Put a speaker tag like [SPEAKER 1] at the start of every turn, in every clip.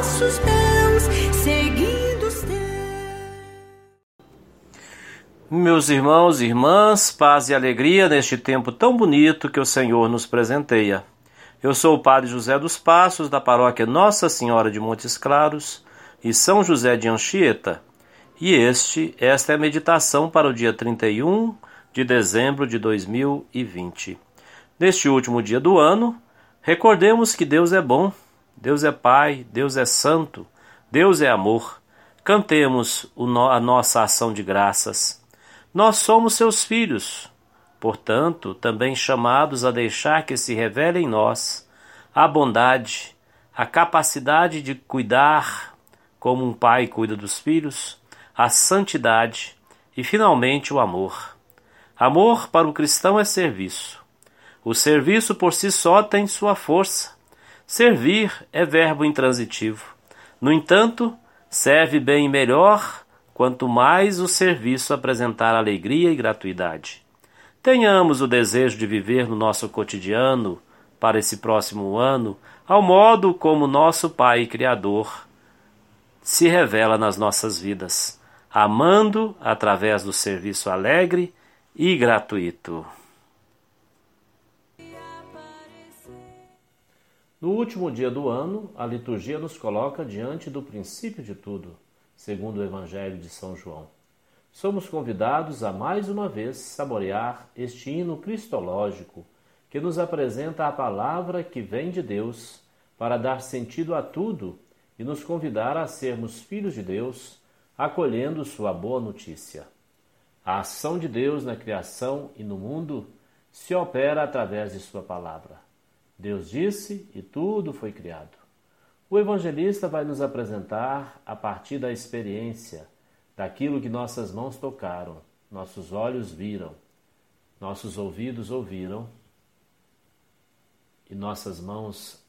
[SPEAKER 1] passos teus, seguindo os teus.
[SPEAKER 2] Meus irmãos e irmãs, paz e alegria neste tempo tão bonito que o Senhor nos presenteia. Eu sou o Padre José dos Passos, da paróquia Nossa Senhora de Montes Claros e São José de Anchieta. E este, esta é a meditação para o dia 31 de dezembro de 2020. Neste último dia do ano, recordemos que Deus é bom, Deus é Pai, Deus é Santo, Deus é amor. Cantemos a nossa ação de graças. Nós somos seus filhos, portanto, também chamados a deixar que se revele em nós a bondade, a capacidade de cuidar como um pai cuida dos filhos, a santidade e, finalmente, o amor. Amor para o cristão é serviço. O serviço por si só tem sua força. Servir é verbo intransitivo. No entanto, serve bem melhor quanto mais o serviço apresentar alegria e gratuidade. Tenhamos o desejo de viver no nosso cotidiano, para esse próximo ano, ao modo como nosso Pai Criador se revela nas nossas vidas, amando através do serviço alegre e gratuito. No último dia do ano, a liturgia nos coloca diante do princípio de tudo, segundo o Evangelho de São João. Somos convidados a mais uma vez saborear este hino cristológico que nos apresenta a palavra que vem de Deus para dar sentido a tudo e nos convidar a sermos filhos de Deus, acolhendo sua boa notícia. A ação de Deus na criação e no mundo se opera através de Sua palavra. Deus disse e tudo foi criado. O evangelista vai nos apresentar, a partir da experiência, daquilo que nossas mãos tocaram, nossos olhos viram, nossos ouvidos ouviram e nossas mãos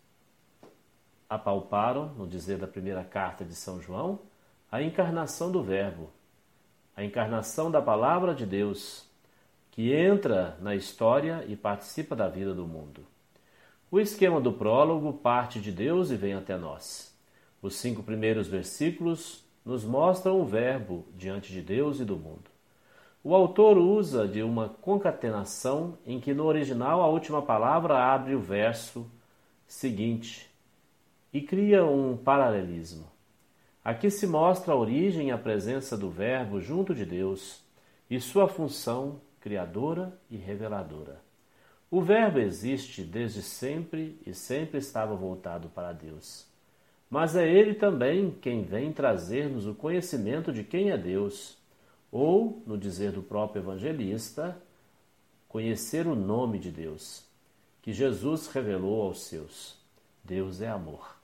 [SPEAKER 2] apalparam, no dizer da primeira carta de São João, a encarnação do Verbo a encarnação da Palavra de Deus, que entra na história e participa da vida do mundo. O esquema do prólogo parte de Deus e vem até nós. Os cinco primeiros versículos nos mostram o Verbo diante de Deus e do mundo. O autor usa de uma concatenação em que no original a última palavra abre o verso seguinte e cria um paralelismo. Aqui se mostra a origem e a presença do Verbo junto de Deus e sua função criadora e reveladora. O Verbo existe desde sempre e sempre estava voltado para Deus. Mas é Ele também quem vem trazer-nos o conhecimento de quem é Deus, ou, no dizer do próprio evangelista, conhecer o nome de Deus, que Jesus revelou aos seus. Deus é amor.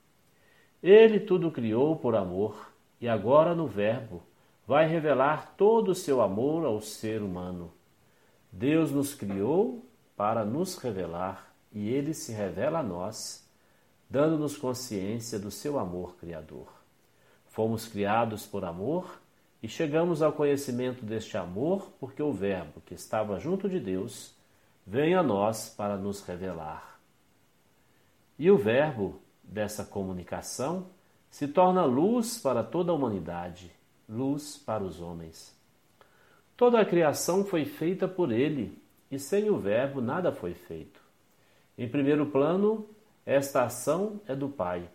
[SPEAKER 2] Ele tudo criou por amor e agora, no Verbo, vai revelar todo o seu amor ao ser humano. Deus nos criou para nos revelar e ele se revela a nós, dando-nos consciência do seu amor criador. Fomos criados por amor e chegamos ao conhecimento deste amor porque o Verbo, que estava junto de Deus, vem a nós para nos revelar. E o Verbo, dessa comunicação se torna luz para toda a humanidade, luz para os homens. Toda a criação foi feita por ele, e sem o Verbo nada foi feito. Em primeiro plano, esta ação é do Pai,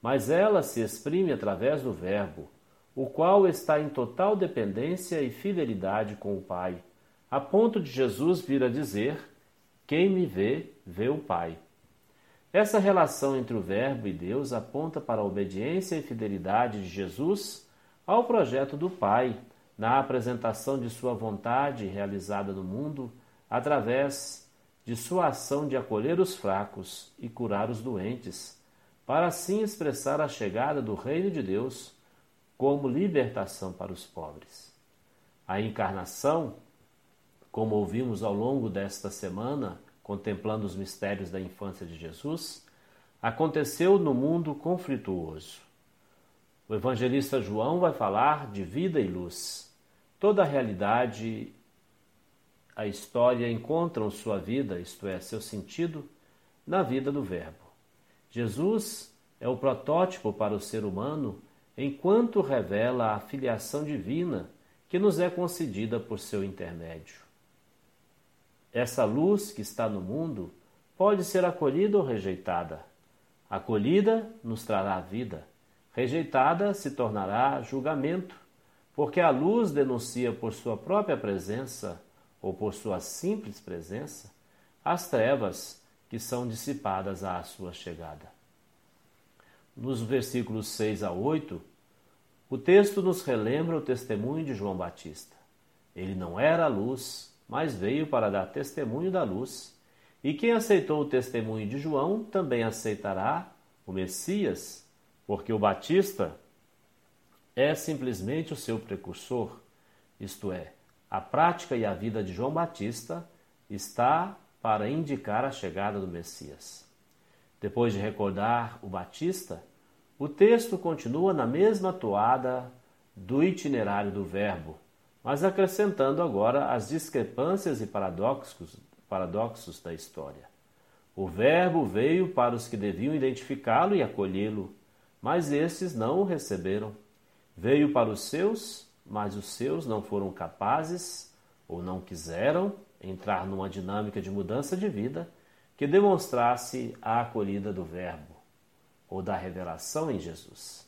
[SPEAKER 2] mas ela se exprime através do Verbo, o qual está em total dependência e fidelidade com o Pai, a ponto de Jesus vir a dizer: Quem me vê, vê o Pai. Essa relação entre o Verbo e Deus aponta para a obediência e fidelidade de Jesus ao projeto do Pai na apresentação de sua vontade realizada no mundo através de sua ação de acolher os fracos e curar os doentes, para assim expressar a chegada do reino de Deus como libertação para os pobres. A encarnação, como ouvimos ao longo desta semana, contemplando os mistérios da infância de Jesus, aconteceu no mundo conflituoso. O evangelista João vai falar de vida e luz. Toda a realidade a história encontram sua vida, isto é, seu sentido, na vida do Verbo. Jesus é o protótipo para o ser humano enquanto revela a filiação divina que nos é concedida por seu intermédio. Essa luz que está no mundo pode ser acolhida ou rejeitada. Acolhida nos trará vida, rejeitada se tornará julgamento, porque a luz denuncia por sua própria presença ou por sua simples presença as trevas que são dissipadas à sua chegada. Nos versículos 6 a 8, o texto nos relembra o testemunho de João Batista. Ele não era a luz, mas veio para dar testemunho da luz. E quem aceitou o testemunho de João também aceitará o Messias, porque o Batista é simplesmente o seu precursor, isto é, a prática e a vida de João Batista está para indicar a chegada do Messias. Depois de recordar o Batista, o texto continua na mesma toada do itinerário do Verbo, mas acrescentando agora as discrepâncias e paradoxos, paradoxos da história. O Verbo veio para os que deviam identificá-lo e acolhê-lo, mas esses não o receberam. Veio para os seus, mas os seus não foram capazes ou não quiseram entrar numa dinâmica de mudança de vida que demonstrasse a acolhida do Verbo ou da revelação em Jesus.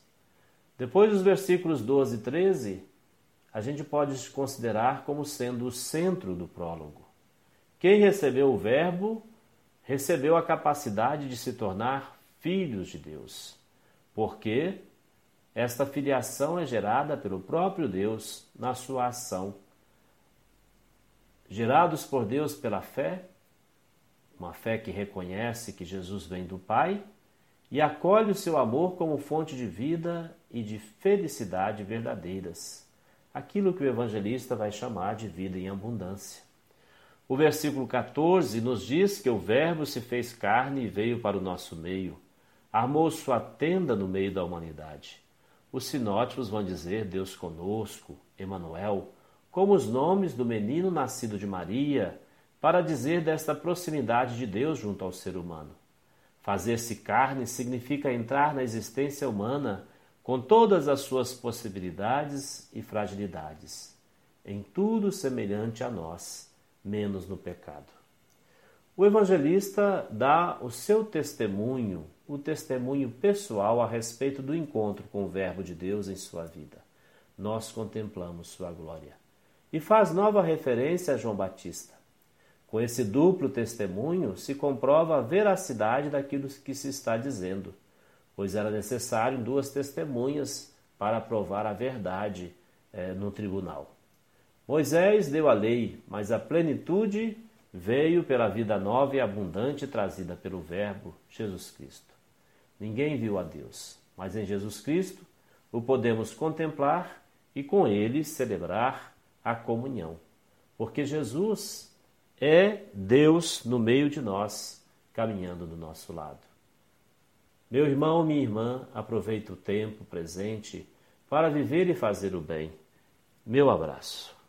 [SPEAKER 2] Depois dos versículos 12 e 13, a gente pode considerar como sendo o centro do prólogo. Quem recebeu o Verbo recebeu a capacidade de se tornar filhos de Deus, porque esta filiação é gerada pelo próprio Deus na sua ação. Gerados por Deus pela fé, uma fé que reconhece que Jesus vem do Pai e acolhe o seu amor como fonte de vida e de felicidade verdadeiras, aquilo que o evangelista vai chamar de vida em abundância. O versículo 14 nos diz que o Verbo se fez carne e veio para o nosso meio, armou sua tenda no meio da humanidade. Os sinóticos vão dizer Deus conosco, Emanuel, como os nomes do menino nascido de Maria, para dizer desta proximidade de Deus junto ao ser humano. Fazer-se carne significa entrar na existência humana com todas as suas possibilidades e fragilidades, em tudo semelhante a nós, menos no pecado. O evangelista dá o seu testemunho, o testemunho pessoal a respeito do encontro com o Verbo de Deus em sua vida. Nós contemplamos sua glória. E faz nova referência a João Batista. Com esse duplo testemunho se comprova a veracidade daquilo que se está dizendo, pois era necessário duas testemunhas para provar a verdade eh, no tribunal. Moisés deu a lei, mas a plenitude veio pela vida nova e abundante trazida pelo Verbo Jesus Cristo. Ninguém viu a Deus, mas em Jesus Cristo o podemos contemplar e com ele celebrar a comunhão, porque Jesus é Deus no meio de nós, caminhando do nosso lado. Meu irmão, minha irmã, aproveite o tempo presente para viver e fazer o bem. Meu abraço.